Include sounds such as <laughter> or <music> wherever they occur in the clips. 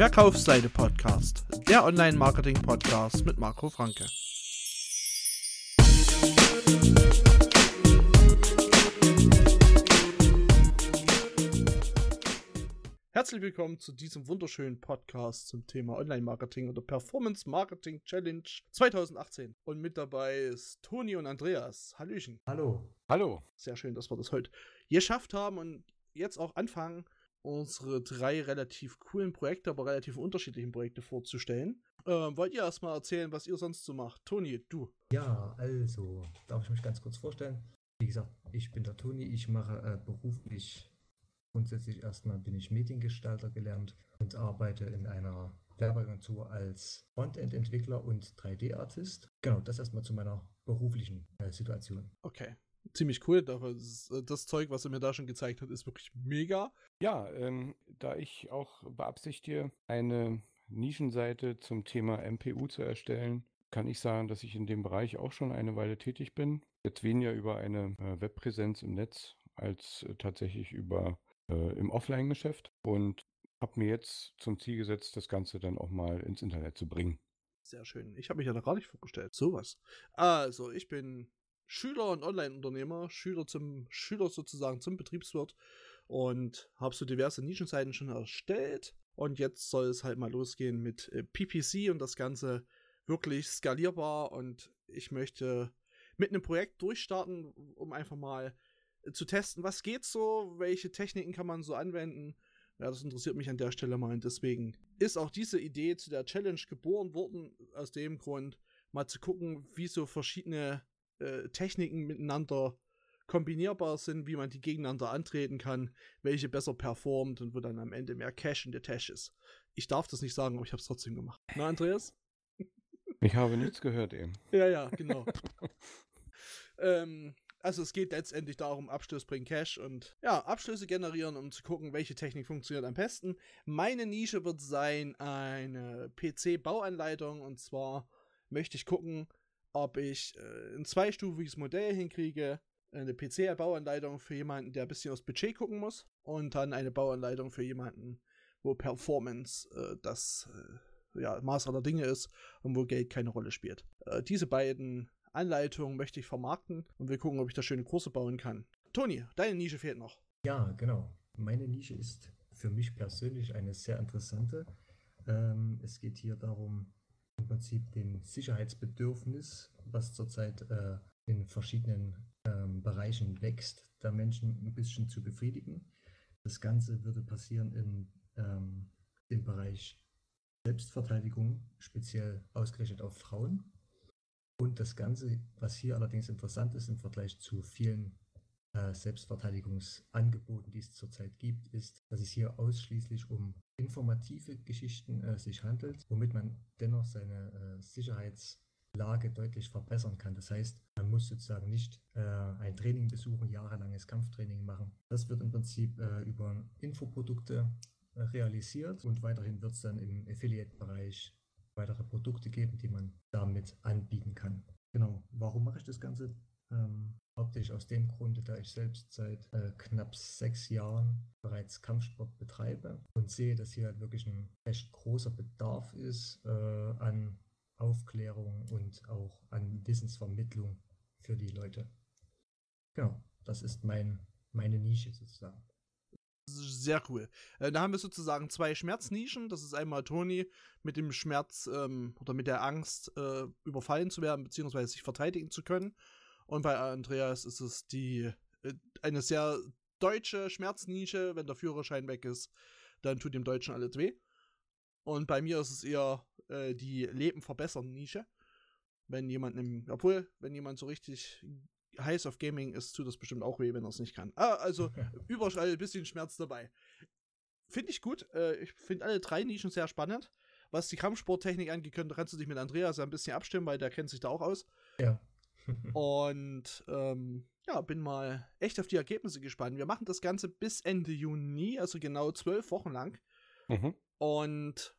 Verkaufsseite Podcast, der Online-Marketing-Podcast mit Marco Franke. Herzlich willkommen zu diesem wunderschönen Podcast zum Thema Online-Marketing oder Performance Marketing Challenge 2018. Und mit dabei ist Toni und Andreas. Hallöchen. Hallo. Hallo. Sehr schön, dass wir das heute geschafft haben und jetzt auch anfangen, unsere drei relativ coolen Projekte, aber relativ unterschiedlichen Projekte vorzustellen. Ähm, wollt ihr erstmal erzählen, was ihr sonst so macht? Toni, du. Ja, also, darf ich mich ganz kurz vorstellen? Wie gesagt, ich bin der Toni, ich mache äh, beruflich grundsätzlich erstmal bin ich Mediengestalter gelernt und arbeite in einer Werbeagentur als Frontend-Entwickler und 3D-Artist. Genau, das erstmal zu meiner beruflichen äh, Situation. Okay, ziemlich cool. Das, äh, das Zeug, was er mir da schon gezeigt hat, ist wirklich mega. Ja, ähm, da ich auch beabsichtige, eine Nischenseite zum Thema MPU zu erstellen, kann ich sagen, dass ich in dem Bereich auch schon eine Weile tätig bin. Jetzt weniger über eine äh, Webpräsenz im Netz als äh, tatsächlich über äh, im Offline-Geschäft und habe mir jetzt zum Ziel gesetzt, das Ganze dann auch mal ins Internet zu bringen. Sehr schön. Ich habe mich ja noch gar nicht vorgestellt. Sowas. Also, ich bin Schüler und Online-Unternehmer, Schüler zum Schüler sozusagen zum Betriebswirt und habe so diverse Nischenseiten schon erstellt. Und jetzt soll es halt mal losgehen mit äh, PPC und das Ganze wirklich skalierbar. Und ich möchte mit einem Projekt durchstarten, um einfach mal äh, zu testen, was geht so, welche Techniken kann man so anwenden. Ja, das interessiert mich an der Stelle mal. Und deswegen ist auch diese Idee zu der Challenge geboren worden, aus dem Grund, mal zu gucken, wie so verschiedene äh, Techniken miteinander kombinierbar sind, wie man die gegeneinander antreten kann, welche besser performt und wo dann am Ende mehr Cash in der Tasche ist. Ich darf das nicht sagen, aber ich habe es trotzdem gemacht. Na, Andreas? <laughs> Ich habe nichts gehört eben. Ja, ja, genau. <laughs> ähm, also es geht letztendlich darum, Abschluss bringen Cash und ja, Abschlüsse generieren, um zu gucken, welche Technik funktioniert am besten. Meine Nische wird sein eine PC-Bauanleitung und zwar möchte ich gucken, ob ich äh, ein zweistufiges Modell hinkriege, eine PC-Bauanleitung für jemanden, der ein bisschen aufs Budget gucken muss und dann eine Bauanleitung für jemanden, wo Performance äh, das äh, ja, Maß aller Dinge ist und wo Geld keine Rolle spielt. Äh, diese beiden Anleitungen möchte ich vermarkten und wir gucken, ob ich da schöne Kurse bauen kann. Toni, deine Nische fehlt noch. Ja, genau. Meine Nische ist für mich persönlich eine sehr interessante. Ähm, es geht hier darum, im Prinzip dem Sicherheitsbedürfnis, was zurzeit äh, in verschiedenen ähm, Bereichen wächst, der Menschen ein bisschen zu befriedigen. Das Ganze würde passieren in ähm, dem Bereich Selbstverteidigung, speziell ausgerichtet auf Frauen. Und das Ganze, was hier allerdings interessant ist im Vergleich zu vielen Selbstverteidigungsangeboten, die es zurzeit gibt, ist, dass es hier ausschließlich um informative Geschichten äh, sich handelt, womit man dennoch seine äh, Sicherheitslage deutlich verbessern kann. Das heißt, man muss sozusagen nicht äh, ein Training besuchen, jahrelanges Kampftraining machen. Das wird im Prinzip äh, über Infoprodukte äh, realisiert und weiterhin wird es dann im Affiliate-Bereich weitere Produkte geben, die man damit anbieten kann. Genau, warum mache ich das Ganze? Ähm, hauptsächlich aus dem Grunde, da ich selbst seit äh, knapp sechs Jahren bereits Kampfsport betreibe und sehe, dass hier halt wirklich ein recht großer Bedarf ist äh, an Aufklärung und auch an Wissensvermittlung für die Leute. Genau, das ist mein, meine Nische sozusagen sehr cool. Äh, da haben wir sozusagen zwei Schmerznischen. Das ist einmal Toni mit dem Schmerz ähm, oder mit der Angst, äh, überfallen zu werden, beziehungsweise sich verteidigen zu können. Und bei Andreas ist es die äh, eine sehr deutsche Schmerznische. Wenn der Führerschein weg ist, dann tut dem Deutschen alles weh. Und bei mir ist es eher äh, die Leben verbessern Nische. Wenn jemand im, obwohl, wenn jemand so richtig heiß auf Gaming ist, tut das bestimmt auch weh, wenn er es nicht kann. Ah, also <laughs> überall ein bisschen Schmerz dabei. Finde ich gut. Äh, ich finde alle drei Nischen sehr spannend. Was die Kampfsporttechnik angeht, kannst du dich mit Andreas ein bisschen abstimmen, weil der kennt sich da auch aus. Ja. <laughs> Und ähm, ja, bin mal echt auf die Ergebnisse gespannt. Wir machen das Ganze bis Ende Juni, also genau zwölf Wochen lang. Mhm. Und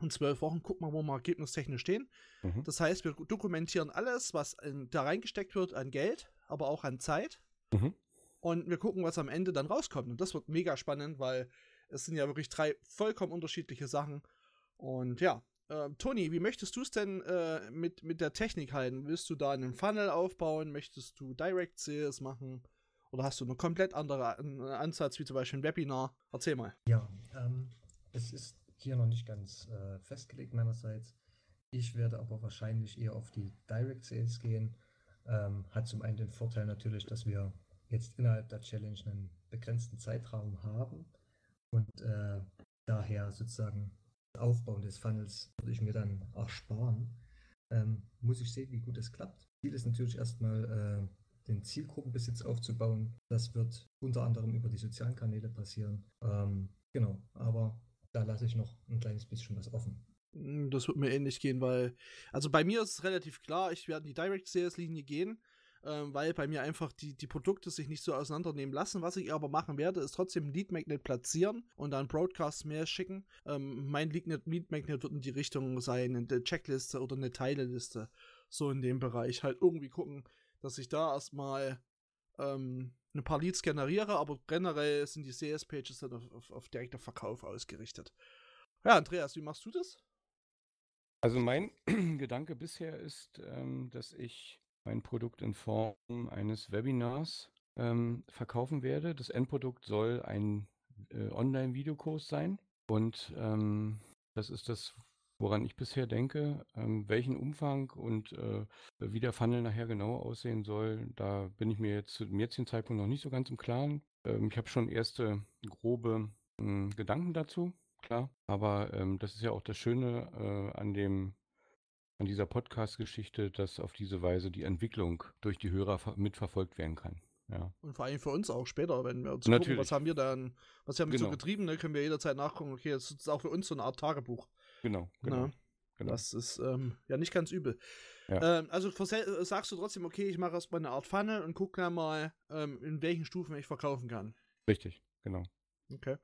in zwölf Wochen gucken wir, wo wir ergebnistechnisch stehen. Mhm. Das heißt, wir dokumentieren alles, was in, da reingesteckt wird an Geld, aber auch an Zeit. Mhm. Und wir gucken, was am Ende dann rauskommt. Und das wird mega spannend, weil Es sind ja wirklich drei vollkommen unterschiedliche Sachen. Und ja, äh, Toni, wie möchtest du es denn äh, mit, mit der Technik halten? Willst du da einen Funnel aufbauen? Möchtest du Direct Sales machen? Oder hast du einen komplett anderen Ansatz, wie zum Beispiel ein Webinar? Erzähl mal. Ja, ähm, es ist hier noch nicht ganz äh, festgelegt meinerseits. Ich werde aber wahrscheinlich eher auf die Direct Sales gehen. Ähm, hat zum einen den Vorteil natürlich, dass wir jetzt innerhalb der Challenge einen begrenzten Zeitraum haben und äh, daher sozusagen Aufbauen des Funnels würde ich mir dann ersparen. Ähm, muss ich sehen, wie gut es klappt. Ziel ist natürlich erstmal äh, den Zielgruppenbesitz aufzubauen. Das wird unter anderem über die sozialen Kanäle passieren. Ähm, genau, aber da lasse ich noch ein kleines bisschen was offen. Das wird mir ähnlich gehen, weil, also bei mir ist es relativ klar, ich werde in die Direct Sales Linie gehen, ähm, weil bei mir einfach die, die Produkte sich nicht so auseinandernehmen lassen. Was ich aber machen werde, ist trotzdem ein Lead Magnet platzieren und dann Broadcast mehr schicken. Ähm, mein Lead Magnet wird in die Richtung sein, eine Checkliste oder eine Teileliste. So in dem Bereich. Halt irgendwie gucken, dass ich da erstmal ähm, ein paar Leads generiere, aber generell sind die CS-Pages dann auf, auf, auf direkter Verkauf ausgerichtet. Ja, Andreas, wie machst du das? Also mein <clears throat> Gedanke bisher ist, ähm, dass ich mein Produkt in Form eines Webinars ähm, verkaufen werde. Das Endprodukt soll ein äh, Online-Videokurs sein. Und ähm, das ist das, woran ich bisher denke. Ähm, welchen Umfang und äh, wie der Funnel nachher genau aussehen soll, da bin ich mir jetzt zu dem jetzigen Zeitpunkt noch nicht so ganz im Klaren. Ähm, ich habe schon erste grobe äh, Gedanken dazu klar. Aber ähm, das ist ja auch das Schöne äh, an dem an dieser Podcast-Geschichte, dass auf diese Weise die Entwicklung durch die Hörer mitverfolgt werden kann. Ja. Und vor allem für uns auch später, wenn wir uns Natürlich. gucken, was haben wir dann, was haben wir Genau. so getrieben, ne, können wir jederzeit nachgucken, okay, das ist auch für uns so eine Art Tagebuch. Genau, genau. Na, genau. Das ist ähm, ja nicht ganz übel. Ja. Ähm, also äh, sagst du trotzdem, okay, ich mache erstmal eine Art Funnel und gucke dann mal, ähm, in welchen Stufen ich verkaufen kann. Richtig, genau. Okay.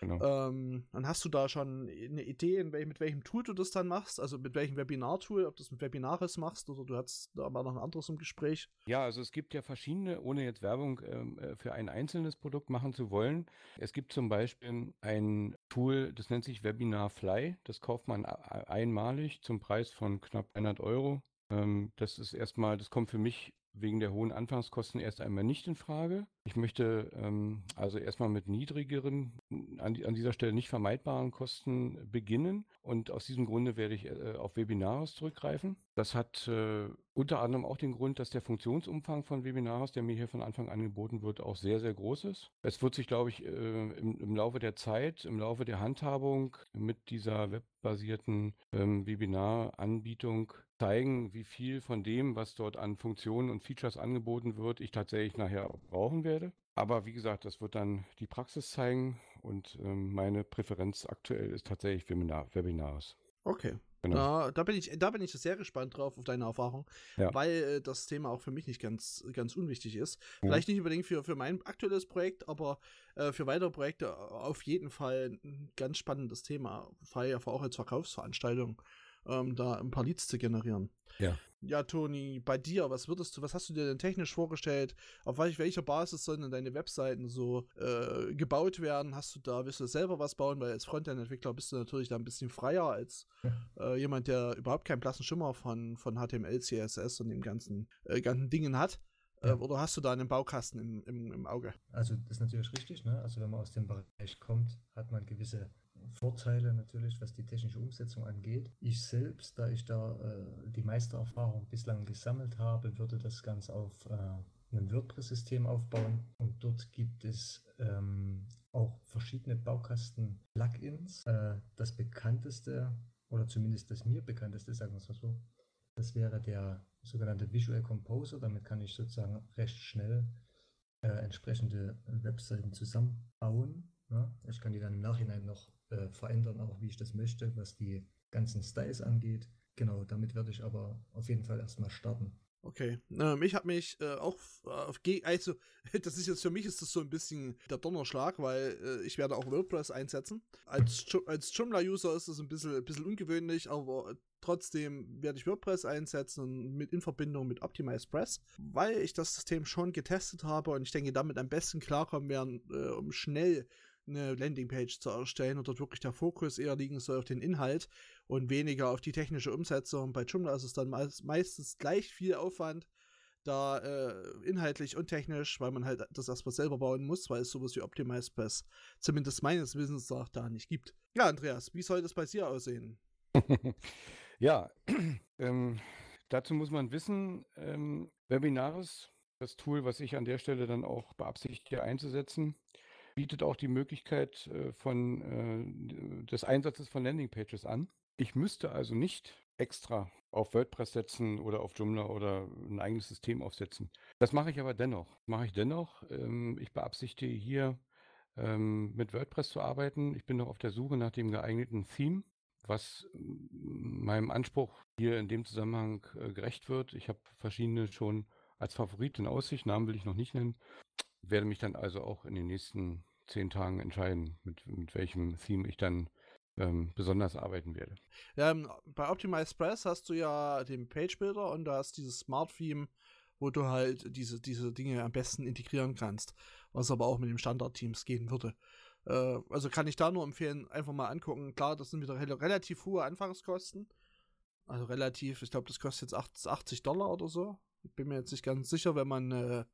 Genau. Ähm, dann hast du da schon eine Idee, wel mit welchem Tool du das dann machst, also mit welchem Webinar-Tool, ob du das mit Webinaris machst oder du hast da mal noch ein anderes im Gespräch. Ja, also es gibt ja verschiedene, ohne jetzt Werbung ähm, äh, für ein einzelnes Produkt machen zu wollen. Es gibt zum Beispiel ein Tool, das nennt sich Webinar Fly. Das kauft man einmalig zum Preis von knapp 100 Euro. Ähm, das ist erstmal, das kommt für mich wegen der hohen Anfangskosten erst einmal nicht in Frage. Ich möchte ähm, also erstmal mit niedrigeren, an, an dieser Stelle nicht vermeidbaren Kosten beginnen. Und aus diesem Grunde werde ich äh, auf Webinaris zurückgreifen. Das hat äh, unter anderem auch den Grund, dass der Funktionsumfang von Webinaris, der mir hier von Anfang an geboten wird, auch sehr, sehr groß ist. Es wird sich, glaube ich, äh, im, im Laufe der Zeit, im Laufe der Handhabung mit dieser webbasierten ähm, Webinar-Anbietung zeigen, wie viel von dem, was dort an Funktionen und Features angeboten wird, ich tatsächlich nachher auch brauchen werde. Aber wie gesagt, das wird dann die Praxis zeigen und ähm, meine Präferenz aktuell ist tatsächlich Webinar, Webinaris. Okay. Genau. Da, da, bin ich, da bin ich sehr gespannt drauf auf deine Erfahrung, Ja. weil äh, das Thema auch für mich nicht ganz, ganz unwichtig ist. Mhm. Vielleicht nicht unbedingt für, für mein aktuelles Projekt, aber äh, für weitere Projekte auf jeden Fall ein ganz spannendes Thema, vor allem auch als Verkaufsveranstaltung, ähm, da ein paar Leads zu generieren. Ja. Ja, Toni, bei dir, was würdest du, was hast du dir denn technisch vorgestellt? Auf welch, welcher Basis sollen denn deine Webseiten so äh, gebaut werden? Hast du da, willst du selber was bauen? Weil als Frontend-Entwickler bist du natürlich da ein bisschen freier als äh, jemand, der überhaupt keinen blassen Schimmer von, von HTML, CSS und den ganzen, äh, ganzen Dingen hat. Äh, Ja. oder hast du da einen Baukasten im, im, im Auge? Also das ist natürlich richtig, ne? Also wenn man aus dem Bereich kommt, hat man gewisse Vorteile natürlich, was die technische Umsetzung angeht. Ich selbst, da ich da äh, die meiste Erfahrung bislang gesammelt habe, würde das Ganze auf äh, einem WordPress-System aufbauen und dort gibt es ähm, auch verschiedene Baukasten-Plugins. Äh, das bekannteste oder zumindest das mir bekannteste, sagen wir es mal so, das wäre der sogenannte Visual Composer. Damit kann ich sozusagen recht schnell äh, entsprechende Webseiten zusammenbauen. Ne? Ich kann die dann im Nachhinein noch äh, verändern, auch wie ich das möchte, was die ganzen Styles angeht. Genau, damit werde ich aber auf jeden Fall erstmal starten. Okay. Ähm, ich habe mich äh, auch f- auf Ge also <laughs> das ist jetzt für mich ist das so ein bisschen der Donnerschlag, weil äh, ich werde auch WordPress einsetzen. Als, als Joomla-User ist das ein bisschen, ein bisschen ungewöhnlich, aber trotzdem werde ich WordPress einsetzen und mit in Verbindung mit Optimize Press, weil ich das System schon getestet habe und ich denke, damit am besten klarkommen werden, äh, um schnell eine Landingpage zu erstellen und dort wirklich der Fokus eher liegen soll auf den Inhalt und weniger auf die technische Umsetzung. Bei Joomla ist es dann meistens gleich viel Aufwand, da äh, inhaltlich und technisch, weil man halt das erstmal selber bauen muss, weil es sowas wie Optimized Press zumindest meines Wissens nach da nicht gibt. Ja, Andreas, wie soll das bei dir aussehen? <laughs> ja, <clears throat> ähm, dazu muss man wissen, ähm, Webinaris, das Tool, was ich an der Stelle dann auch beabsichtige einzusetzen, bietet auch die Möglichkeit äh, von, äh, des Einsatzes von Landingpages an. Ich müsste also nicht extra auf WordPress setzen oder auf Joomla oder ein eigenes System aufsetzen. Das mache ich aber dennoch. Mache ich dennoch. Ähm, ich beabsichtige hier ähm, mit WordPress zu arbeiten. Ich bin noch auf der Suche nach dem geeigneten Theme, was meinem Anspruch hier in dem Zusammenhang äh, gerecht wird. Ich habe verschiedene schon als Favorit in Aussicht. Namen will ich noch nicht nennen. Werde mich dann also auch in den nächsten zehn Tagen entscheiden, mit, mit welchem Theme ich dann ähm, besonders arbeiten werde. Ähm, bei Optimize Press hast du ja den Page Builder und du hast dieses Smart Theme, wo du halt diese, diese Dinge am besten integrieren kannst, was aber auch mit dem Standard-Teams gehen würde. Äh, also kann ich da nur empfehlen, einfach mal angucken. Klar, das sind wieder relativ hohe Anfangskosten. Also relativ, ich glaube, das kostet jetzt 80 Dollar oder so. Ich bin mir jetzt nicht ganz sicher, wenn man äh,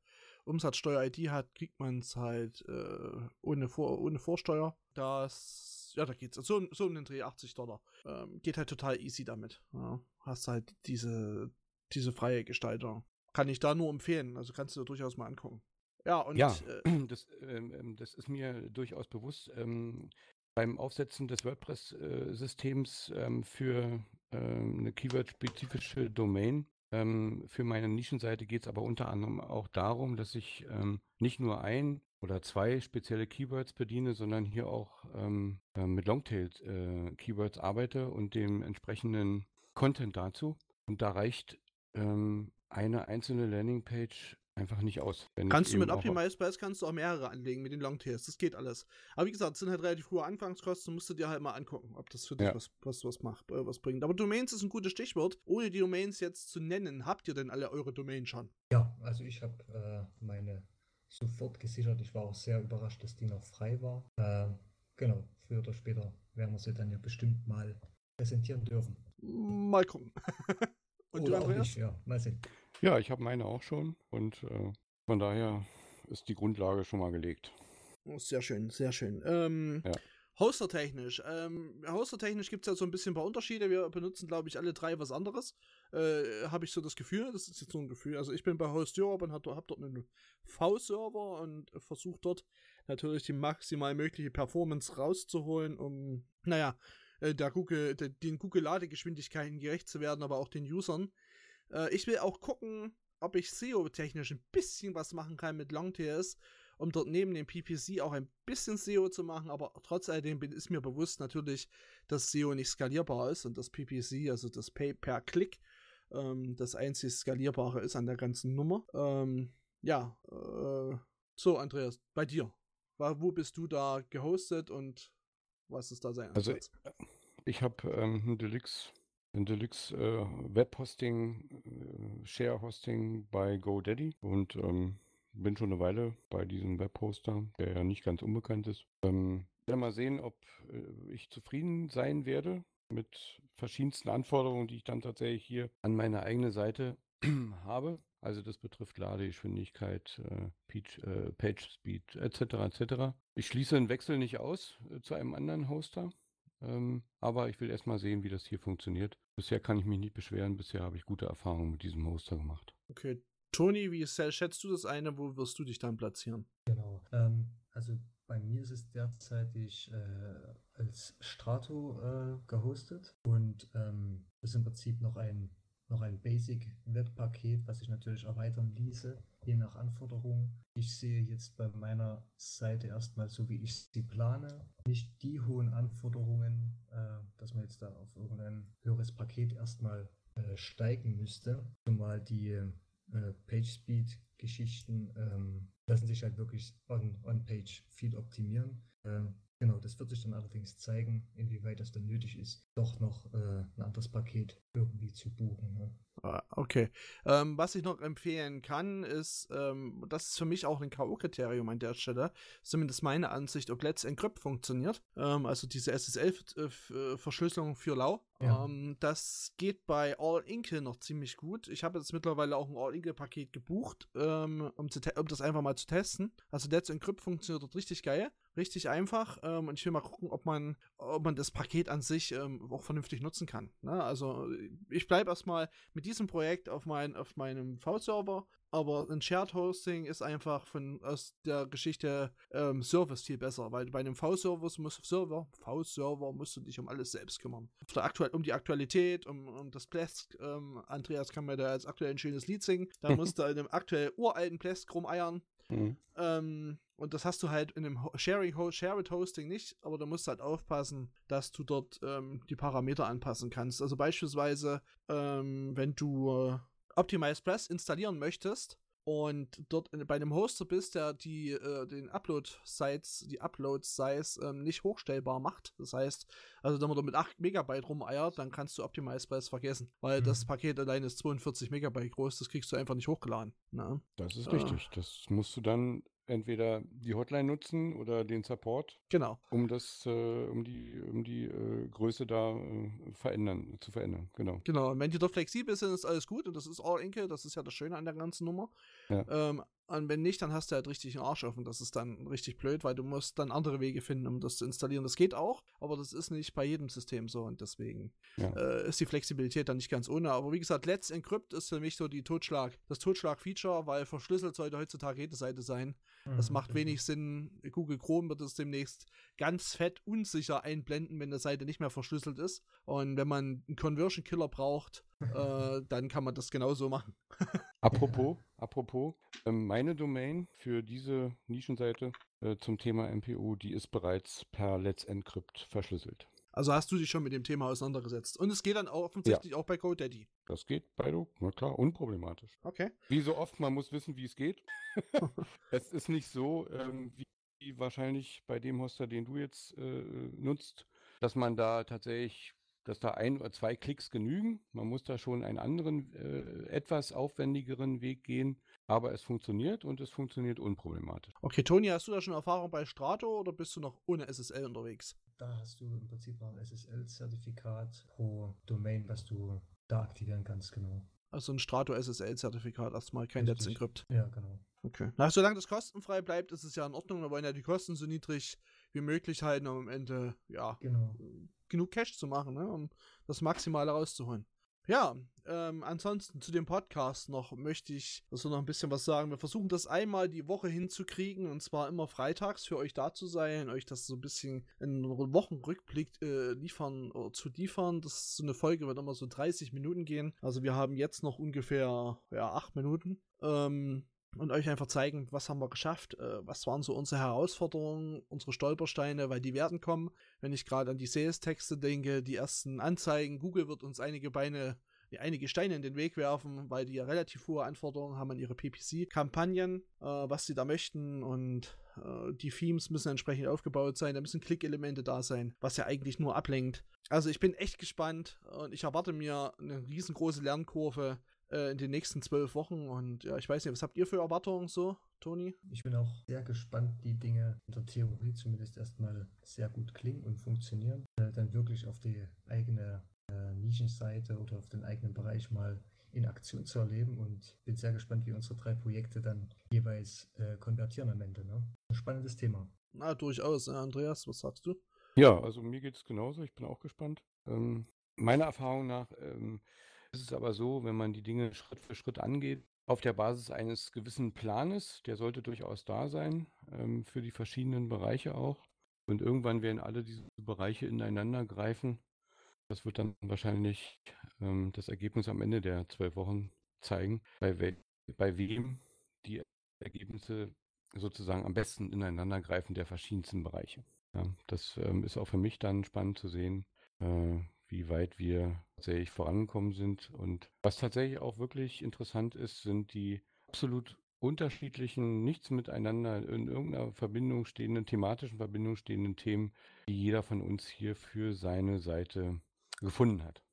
Umsatzsteuer-ID hat, kriegt man es halt äh, ohne, Vor ohne Vorsteuer. Das, ja, da geht's. So, so um den Dreh 80 Dollar. Ähm, geht halt total easy damit. Ja. Hast halt diese, diese freie Gestaltung. Kann ich da nur empfehlen. Also kannst du durchaus mal angucken. Ja, und. Ja, äh, <clears throat> das, ähm, ähm, das ist mir durchaus bewusst. Ähm, beim Aufsetzen des WordPress-Systems ähm, für ähm, eine Keyword-spezifische Domain ähm, für meine Nischenseite geht es aber unter anderem auch darum, dass ich ähm, nicht nur ein oder zwei spezielle Keywords bediene, sondern hier auch ähm, äh, mit Longtail-Keywords äh, arbeite und dem entsprechenden Content dazu. Und da reicht ähm, eine einzelne Landingpage einfach nicht aus. Kannst du mit Optimize Price kannst du auch mehrere anlegen mit den Longtails. Das geht alles. Aber wie gesagt, es sind halt relativ hohe Anfangskosten. Musst du dir halt mal angucken, ob das für dich ja. was, was, was macht, äh, was bringt. Aber Domains ist ein gutes Stichwort. Ohne die Domains jetzt zu nennen, habt ihr denn alle eure Domains schon? Ja, also ich habe äh, meine sofort gesichert. Ich war auch sehr überrascht, dass die noch frei war. Äh, genau, früher oder später werden wir sie dann ja bestimmt mal präsentieren dürfen. Mal gucken. <laughs> Und oder du, Andreas? Nicht, ja, mal sehen. Ja, ich habe meine auch schon und äh, von daher ist die Grundlage schon mal gelegt. Oh, sehr schön, sehr schön. Ähm, ja. Hoster-technisch. Ähm, Hoster-technisch gibt es ja so ein bisschen ein paar Unterschiede. Wir benutzen, glaube ich, alle drei was anderes. Äh, habe ich so das Gefühl. Das ist jetzt so ein Gefühl. Also ich bin bei Host Europe und habe hab dort einen V-Server und versuche dort natürlich die maximal mögliche Performance rauszuholen, um, naja, äh, der Google, den Google-Ladegeschwindigkeiten gerecht zu werden, aber auch den Usern. Äh, ich will auch gucken, ob ich SEO-technisch ein bisschen was machen kann mit Longtails, um dort neben dem PPC auch ein bisschen SEO zu machen, aber trotz alledem ist mir bewusst natürlich, dass SEO nicht skalierbar ist und das PPC, also das Pay per Klick, ähm, das einzig skalierbare ist an der ganzen Nummer. Ähm, ja, äh, so Andreas, bei dir. Wo bist du da gehostet und was ist da sein Also ich, ich habe ähm, ein Deluxe ein Deluxe äh, Webhosting, äh, Share-Hosting bei GoDaddy und ähm, bin schon eine Weile bei diesem Webhoster, der ja nicht ganz unbekannt ist. Ähm, werde mal sehen, ob äh, ich zufrieden sein werde mit verschiedensten Anforderungen, die ich dann tatsächlich hier an meine eigene Seite <clears throat> habe. Also das betrifft Ladegeschwindigkeit, äh, Page, äh, Page Speed etc. etc. Ich schließe einen Wechsel nicht aus äh, zu einem anderen Hoster. Ähm, aber ich will erstmal sehen, wie das hier funktioniert. Bisher kann ich mich nicht beschweren. Bisher habe ich gute Erfahrungen mit diesem Hoster gemacht. Okay. Toni, wie schätzt du das eine? Wo wirst du dich dann platzieren? Genau. Ähm, also bei mir ist es derzeitig äh, als Strato äh, gehostet und ähm, ist im Prinzip noch ein noch ein Basic-Webpaket, was ich natürlich erweitern ließe, je nach Anforderung. Ich sehe jetzt bei meiner Seite erstmal so, wie ich sie plane, nicht die hohen Anforderungen, äh, dass man jetzt da auf irgendein höheres Paket erstmal äh, steigen müsste. Zumal die äh, PageSpeed-Geschichten ähm, lassen sich halt wirklich on-Page on viel optimieren. Ähm, Genau, das wird sich dann allerdings zeigen, inwieweit das dann nötig ist, doch noch äh, ein anderes Paket irgendwie zu buchen. Ne? Ah, okay. Ähm, was ich noch empfehlen kann, ist, ähm, das ist für mich auch ein K.O.-Kriterium an der Stelle, zumindest meine Ansicht, ob Let's Encrypt funktioniert. Ähm, also diese SSL-Verschlüsselung für Lau. Ja. Ähm, das geht bei All Inkle noch ziemlich gut. Ich habe jetzt mittlerweile auch ein All Inkle-Paket gebucht, ähm, um, um das einfach mal zu testen. Also Let's Encrypt funktioniert dort richtig geil. Richtig einfach. Ähm, und ich will mal gucken, ob man, ob man das Paket an sich ähm, auch vernünftig nutzen kann. Ne? Also ich bleibe erstmal mit diesem Projekt auf, mein, auf meinem V-Server, aber ein Shared Hosting ist einfach von aus der Geschichte ähm, Service viel besser, weil bei einem V-Server muss Server, V-Server musst du dich um alles selbst kümmern. Auf der aktuell, um die Aktualität, um, um das Plesk, ähm, Andreas kann mir da jetzt aktuell ein schönes Lied singen. Da <laughs> musst du in einem aktuell uralten Plesk rumeiern. Mhm. Ähm, und das hast du halt in dem Ho- Sharing Shared Hosting nicht, aber da musst du halt aufpassen, dass du dort ähm, die Parameter anpassen kannst. Also beispielsweise, ähm, wenn du äh, Optimize Press installieren möchtest und dort bei einem Hoster bist, der die äh, den Upload-Sites, die Upload-Size ähm, nicht hochstellbar macht. Das heißt, also wenn man da mit 8 Megabyte rumeiert, dann kannst du Optimize Press vergessen, weil Mhm. das Paket allein ist 42 Megabyte groß, das kriegst du einfach nicht hochgeladen. Ne? Das ist Ah. richtig. Das musst du dann entweder die Hotline nutzen oder den Support, Genau. um das, äh, um die, um die äh, Größe da äh, verändern, zu verändern. Genau. Genau, und wenn die dort flexibel sind, ist alles gut und das ist All Inkle, das ist ja das Schöne an der ganzen Nummer. Ja. Ähm, und wenn nicht, dann hast du halt richtig einen Arsch offen. Das ist dann richtig blöd, weil du musst dann andere Wege finden, um das zu installieren. Das geht auch, aber das ist nicht bei jedem System so und deswegen Ja. äh, ist die Flexibilität dann nicht ganz ohne. Aber wie gesagt, Let's Encrypt ist für mich so die Totschlag, das Totschlag-Feature, weil verschlüsselt sollte heutzutage jede Seite sein. Das Mhm, macht wenig Sinn. Google Chrome wird es demnächst ganz fett unsicher einblenden, wenn eine Seite nicht mehr verschlüsselt ist. Und wenn man einen Conversion Killer braucht, äh, dann kann man das genauso machen. <laughs> Apropos, apropos, ähm, meine Domain für diese Nischenseite äh, zum Thema MPU, die ist bereits per Let's Encrypt verschlüsselt. Also hast du dich schon mit dem Thema auseinandergesetzt. Und es geht dann auch offensichtlich auch bei GoDaddy. Das geht bei du, na klar, unproblematisch. Okay. Wie so oft, man muss wissen, wie es geht. <laughs> <laughs> es ist nicht so, ähm, wie, wie wahrscheinlich bei dem Hoster, den du jetzt äh, nutzt, dass man da tatsächlich, dass da ein oder zwei Klicks genügen. Man muss da schon einen anderen, äh, etwas aufwendigeren Weg gehen, aber es funktioniert und es funktioniert unproblematisch. Okay, Toni, hast du da schon Erfahrung bei Strato oder bist du noch ohne SSL unterwegs? Da hast du im Prinzip noch ein SSL-Zertifikat pro Domain, was du da aktivieren kannst, genau. Also ein Strato SSL-Zertifikat erstmal, kein Let's. Encrypt. Ja, genau. Okay. Na, solange das kostenfrei bleibt, ist es ja in Ordnung. Wir wollen ja die Kosten so niedrig wie möglich halten, um am Ende, ja, Genau. genug Cash zu machen, ne, um das Maximale rauszuholen. Ja, ähm, ansonsten zu dem Podcast noch möchte ich so noch ein bisschen was sagen. Wir versuchen das einmal die Woche hinzukriegen und zwar immer freitags für euch da zu sein, euch das so ein bisschen in Wochenrückblick äh, liefern oder zu liefern. Das ist so eine Folge wird immer so 30 Minuten gehen. Also wir haben jetzt noch ungefähr ja, 8 Minuten. Ähm, und euch einfach zeigen, was haben wir geschafft, äh, was waren so unsere Herausforderungen, unsere Stolpersteine, weil die werden kommen. Wenn ich gerade an die Sales-Texte denke, die ersten Anzeigen, Google wird uns einige Beine, nee, einige Steine in den Weg werfen, weil die ja relativ hohe Anforderungen haben an ihre PPC-Kampagnen, äh, was sie da möchten und äh, die Themes müssen entsprechend aufgebaut sein, da müssen Klickelemente da sein, was ja eigentlich nur ablenkt. Also ich bin echt gespannt und ich erwarte mir eine riesengroße Lernkurve äh, in den nächsten zwölf Wochen und ja, ich weiß nicht, was habt ihr für Erwartungen so, Toni? Ich bin auch sehr gespannt, die Dinge in der Theorie zumindest erstmal sehr gut klingen und funktionieren, äh, dann wirklich auf die eigene äh, Nischenseite oder auf den eigenen Bereich mal in Aktion zu erleben und bin sehr gespannt, wie unsere drei Projekte dann jeweils äh, konvertieren am Ende. Ne? Ein spannendes Thema. Na, durchaus. Äh, Andreas, was sagst du? Ja, also mir geht es genauso. Ich bin auch gespannt. Ähm, meiner Erfahrung nach ähm, ist es aber so, wenn man die Dinge Schritt für Schritt angeht, auf der Basis eines gewissen Planes, der sollte durchaus da sein, ähm, für die verschiedenen Bereiche auch. Und irgendwann werden alle diese Bereiche ineinander greifen. Das wird dann wahrscheinlich ähm, das Ergebnis am Ende der zwölf Wochen zeigen, bei, we bei wem die Ergebnisse sozusagen am besten ineinander greifen der verschiedensten Bereiche. Ja, das ähm, ist auch für mich dann spannend zu sehen, äh, wie weit wir tatsächlich vorangekommen sind. Und was tatsächlich auch wirklich interessant ist, sind die absolut unterschiedlichen, nichts miteinander in irgendeiner Verbindung stehenden, thematischen Verbindung stehenden Themen, die jeder von uns hier für seine Seite gefunden hat.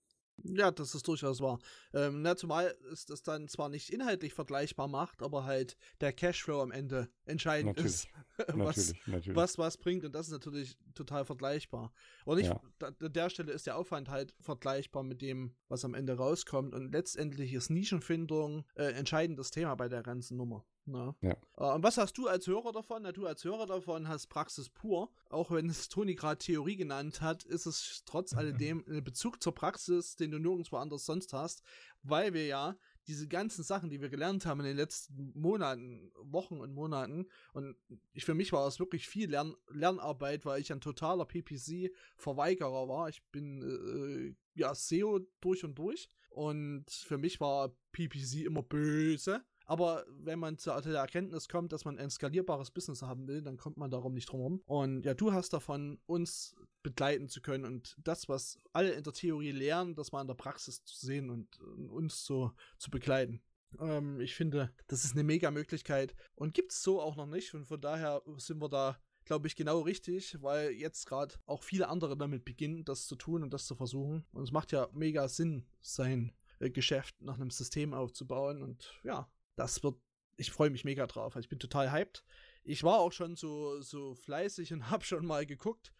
Ja, das ist durchaus wahr. Ähm, na, zumal es das dann zwar nicht inhaltlich vergleichbar macht, aber halt der Cashflow am Ende entscheidend Natürlich. ist, <laughs> was, Natürlich, natürlich. was was bringt und das ist natürlich total vergleichbar. Und ich, Ja. da, an der Stelle ist der Aufwand halt vergleichbar mit dem, was am Ende rauskommt und letztendlich ist Nischenfindung äh, entscheidendes Thema bei der ganzen Nummer. Ne? Ja. Äh, und was hast du als Hörer davon? Na, du als Hörer davon hast Praxis pur. Auch wenn es Toni gerade Theorie genannt hat, ist es trotz <laughs> alledem ein Bezug zur Praxis, den du nirgendwo anders sonst hast, weil wir ja diese ganzen Sachen, die wir gelernt haben in den letzten Monaten, Wochen und Monaten, und ich, für mich war es wirklich viel Lern Lernarbeit, weil ich ein totaler PPC-Verweigerer war. Ich bin äh, ja SEO durch und durch. Und für mich war PPC immer böse. Aber wenn man zur der Erkenntnis kommt, dass man ein skalierbares Business haben will, dann kommt man darum nicht drum herum. Und ja, du hast davon, uns begleiten zu können und das, was alle in der Theorie lernen, das mal in der Praxis zu sehen und äh, uns so zu begleiten. Ähm, ich finde, das ist eine mega Möglichkeit und gibt es so auch noch nicht. Und von daher sind wir da, glaube ich, genau richtig, weil jetzt gerade auch viele andere damit beginnen, das zu tun und das zu versuchen. Und es macht ja mega Sinn, sein äh, Geschäft nach einem System aufzubauen. Und ja, das wird, ich freue mich mega drauf. Also ich bin total hyped. Ich war auch schon so, so fleißig und <laughs> habe schon mal geguckt,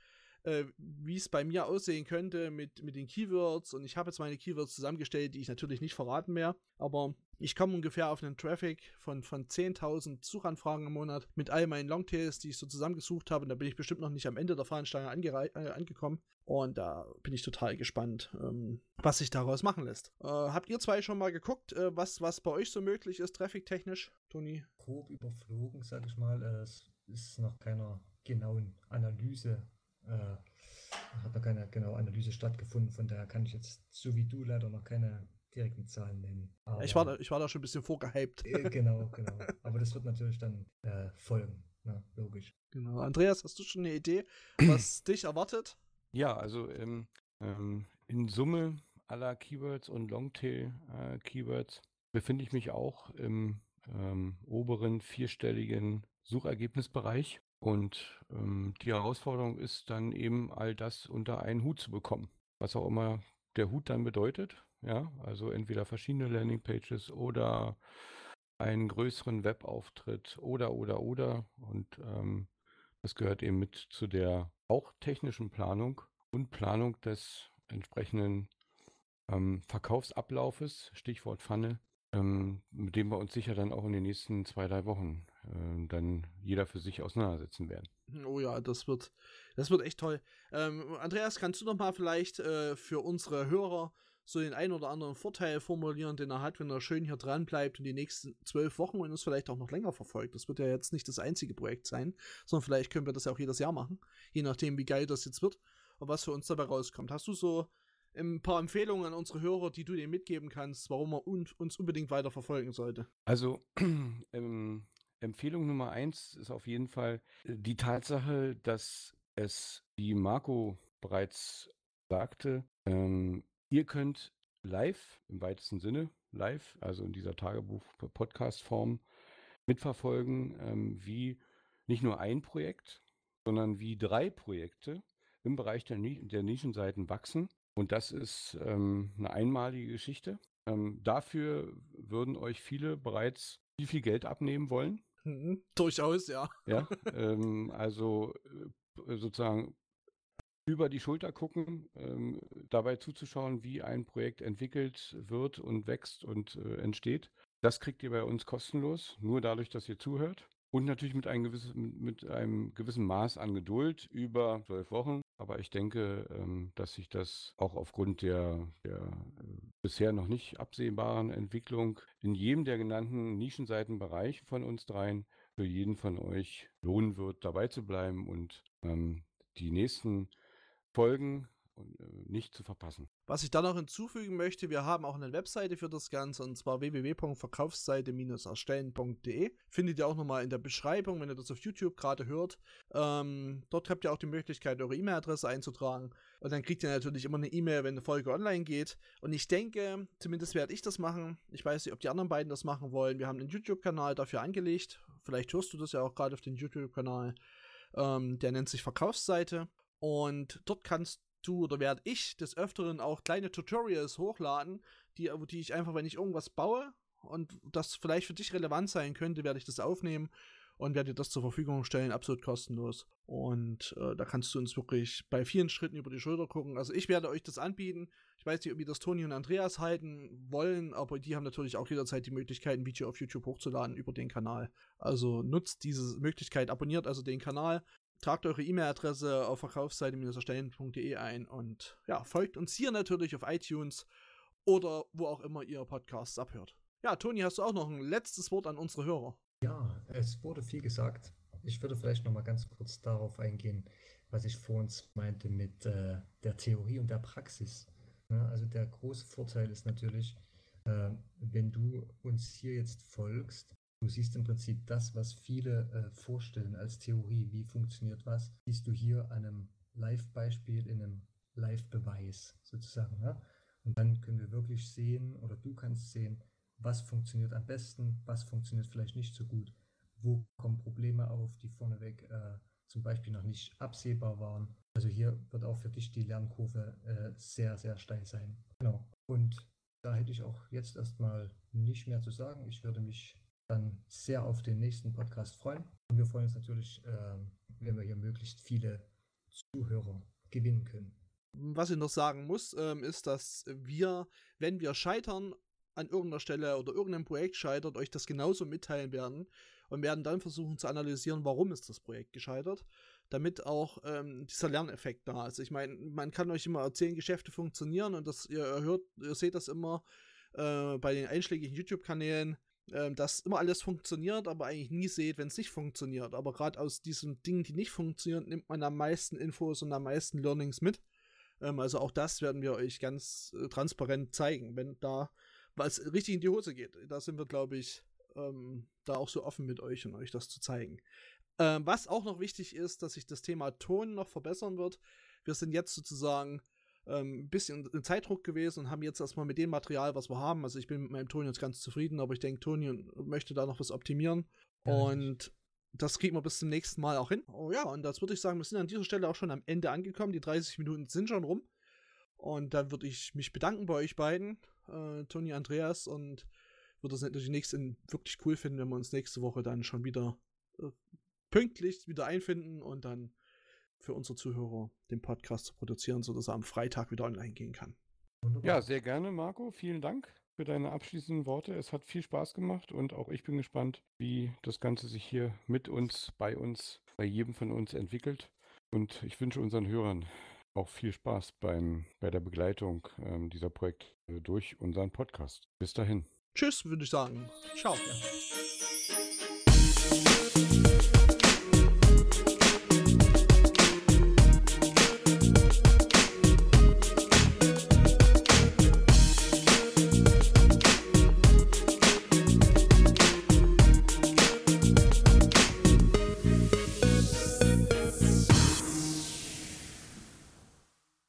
äh, wie es bei mir aussehen könnte mit, mit den Keywords. Und ich habe jetzt meine Keywords zusammengestellt, die ich natürlich nicht verraten mehr. Aber ich komme ungefähr auf einen Traffic von, von 10.000 Suchanfragen im Monat mit all meinen Longtails, die ich so zusammengesucht habe. Und da bin ich bestimmt noch nicht am Ende der Fahnenstange äh, angekommen. Und da bin ich total gespannt, ähm, was sich daraus machen lässt. Äh, habt ihr zwei schon mal geguckt, äh, was, was bei euch so möglich ist, traffic-technisch, Toni? Grob überflogen, sag ich mal. äh, Es ist nach keiner genauen Analyse, äh, hat noch keine genaue Analyse stattgefunden. Von daher kann ich jetzt, so wie du, leider noch keine direkten Zahlen nennen. Ich war, da, ich war da schon ein bisschen vorgehypt. Äh, genau, <laughs> genau. Aber das wird natürlich dann äh, folgen. Na, logisch. Genau. Andreas, hast du schon eine Idee, was <clears throat> dich erwartet? Ja, also ähm, ähm, in Summe aller Keywords und Longtail-Keywords befinde ich mich auch im ähm, oberen vierstelligen Suchergebnisbereich. Und ähm, die Herausforderung ist dann eben all das unter einen Hut zu bekommen. Was auch immer der Hut dann bedeutet. Ja, also entweder verschiedene Landingpages oder einen größeren Webauftritt oder, oder, oder. Und ähm, das gehört eben mit zu der auch technischen Planung und Planung des entsprechenden ähm, Verkaufsablaufes, Stichwort Funnel, ähm, mit dem wir uns sicher dann auch in den nächsten zwei, drei Wochen äh, dann jeder für sich auseinandersetzen werden. Oh ja, das wird, das wird echt toll. Ähm, Andreas, kannst du noch mal vielleicht äh, für unsere Hörer so den einen oder anderen Vorteil formulieren, den er hat, wenn er schön hier dran bleibt und die nächsten zwölf Wochen und uns vielleicht auch noch länger verfolgt. Das wird ja jetzt nicht das einzige Projekt sein, sondern vielleicht können wir das ja auch jedes Jahr machen, je nachdem, wie geil das jetzt wird und was für uns dabei rauskommt. Hast du so ein paar Empfehlungen an unsere Hörer, die du denen mitgeben kannst, warum man un uns unbedingt weiter verfolgen sollte? Also <clears throat> ähm, Empfehlung Nummer eins ist auf jeden Fall äh, die Tatsache, dass es, wie Marco bereits sagte, ähm, ihr könnt live, im weitesten Sinne live, also in dieser Tagebuch-Podcast-Form, mitverfolgen, ähm, wie nicht nur ein Projekt, sondern wie drei Projekte im Bereich der, der Nischenseiten wachsen. Und das ist ähm, eine einmalige Geschichte. Ähm, dafür würden euch viele bereits viel, viel Geld abnehmen wollen. Mhm, durchaus, ja. Ja, <laughs> ähm, also äh, sozusagen über die Schulter gucken, ähm, dabei zuzuschauen, wie ein Projekt entwickelt wird und wächst und äh, entsteht. Das kriegt ihr bei uns kostenlos, nur dadurch, dass ihr zuhört. Und natürlich mit einem, gewissen, mit einem gewissen Maß an Geduld über zwölf Wochen. Aber ich denke, ähm, dass sich das auch aufgrund der, der äh, bisher noch nicht absehbaren Entwicklung in jedem der genannten Nischenseitenbereiche von uns dreien für jeden von euch lohnen wird, dabei zu bleiben und ähm, die nächsten Folgen nicht zu verpassen. Was ich dann noch hinzufügen möchte, wir haben auch eine Webseite für das Ganze und zwar www.verkaufsseite-erstellen.de. Findet ihr auch nochmal in der Beschreibung, wenn ihr das auf YouTube gerade hört. Ähm, dort habt ihr auch die Möglichkeit, eure E-Mail-Adresse einzutragen und dann kriegt ihr natürlich immer eine E-Mail, wenn eine Folge online geht. Und ich denke, zumindest werde ich das machen. Ich weiß nicht, ob die anderen beiden das machen wollen. Wir haben einen YouTube-Kanal dafür angelegt. Vielleicht hörst du das ja auch gerade auf den YouTube-Kanal. Ähm, der nennt sich Verkaufsseite. Und dort kannst du oder werde ich des Öfteren auch kleine Tutorials hochladen, die, die ich einfach, wenn ich irgendwas baue und das vielleicht für dich relevant sein könnte, werde ich das aufnehmen und werde dir das zur Verfügung stellen, absolut kostenlos. Und äh, da kannst du uns wirklich bei vielen Schritten über die Schulter gucken. Also ich werde euch das anbieten. Ich weiß nicht, wie das Toni und Andreas halten wollen, aber die haben natürlich auch jederzeit die Möglichkeit, ein Video auf YouTube hochzuladen über den Kanal. Also nutzt diese Möglichkeit, abonniert also den Kanal, tragt eure E-Mail-Adresse auf verkaufsseite-erstellen.de ein und ja, folgt uns hier natürlich auf iTunes oder wo auch immer ihr Podcasts abhört. Ja, Toni, hast du auch noch ein letztes Wort an unsere Hörer? Ja, es wurde viel gesagt. Ich würde vielleicht noch mal ganz kurz darauf eingehen, was ich vor uns meinte mit äh, der Theorie und der Praxis. Ja, also der große Vorteil ist natürlich, äh, wenn du uns hier jetzt folgst, du siehst im Prinzip das, was viele äh, vorstellen als Theorie, wie funktioniert was, siehst du hier an einem Live-Beispiel, in einem Live-Beweis sozusagen. Ja? Und dann können wir wirklich sehen, oder du kannst sehen, was funktioniert am besten, was funktioniert vielleicht nicht so gut, wo kommen Probleme auf, die vorneweg äh, zum Beispiel noch nicht absehbar waren. Also hier wird auch für dich die Lernkurve äh, sehr, sehr steil sein. Genau. Und da hätte ich auch jetzt erstmal nicht mehr zu sagen. Ich würde mich dann sehr auf den nächsten Podcast freuen. Und wir freuen uns natürlich, äh, wenn wir hier möglichst viele Zuhörer gewinnen können. Was ich noch sagen muss, ähm, ist, dass wir, wenn wir scheitern, an irgendeiner Stelle oder irgendeinem Projekt scheitert, euch das genauso mitteilen werden und werden dann versuchen zu analysieren, warum ist das Projekt gescheitert, damit auch ähm, dieser Lerneffekt da ist. Ich meine, man kann euch immer erzählen, Geschäfte funktionieren und das, ihr hört, ihr seht das immer äh, bei den einschlägigen YouTube-Kanälen, äh, dass immer alles funktioniert, aber eigentlich nie seht, wenn es nicht funktioniert. Aber gerade aus diesen Dingen, die nicht funktionieren, nimmt man am meisten Infos und am meisten Learnings mit. Ähm, also auch das werden wir euch ganz äh, transparent zeigen, wenn da was richtig in die Hose geht. Da sind wir, glaube ich, ähm, da auch so offen mit euch und euch das zu zeigen. Ähm, was auch noch wichtig ist, dass sich das Thema Ton noch verbessern wird. Wir sind jetzt sozusagen ähm, ein bisschen in Zeitdruck gewesen und haben jetzt erstmal mit dem Material, was wir haben. Also ich bin mit meinem Ton jetzt ganz zufrieden, aber ich denke, Toni möchte da noch was optimieren. Ja, und das kriegen wir bis zum nächsten Mal auch hin. Oh ja, und das würde ich sagen, wir sind an dieser Stelle auch schon am Ende angekommen. Die 30 Minuten sind schon rum. Und dann würde ich mich bedanken bei euch beiden äh, Toni Andreas und würde es natürlich nächste, wirklich cool finden, wenn wir uns nächste Woche dann schon wieder äh, pünktlich wieder einfinden und dann für unsere Zuhörer den Podcast zu produzieren, sodass er am Freitag wieder online gehen kann. Wunderbar. Ja, sehr gerne, Marco. Vielen Dank für deine abschließenden Worte. Es hat viel Spaß gemacht und auch ich bin gespannt, wie das Ganze sich hier mit uns, bei uns, bei jedem von uns entwickelt. Und ich wünsche unseren Hörern auch viel Spaß beim, bei der Begleitung ähm, dieser Projekte durch unseren Podcast. Bis dahin. Tschüss, würde ich sagen. Ciao. Ja.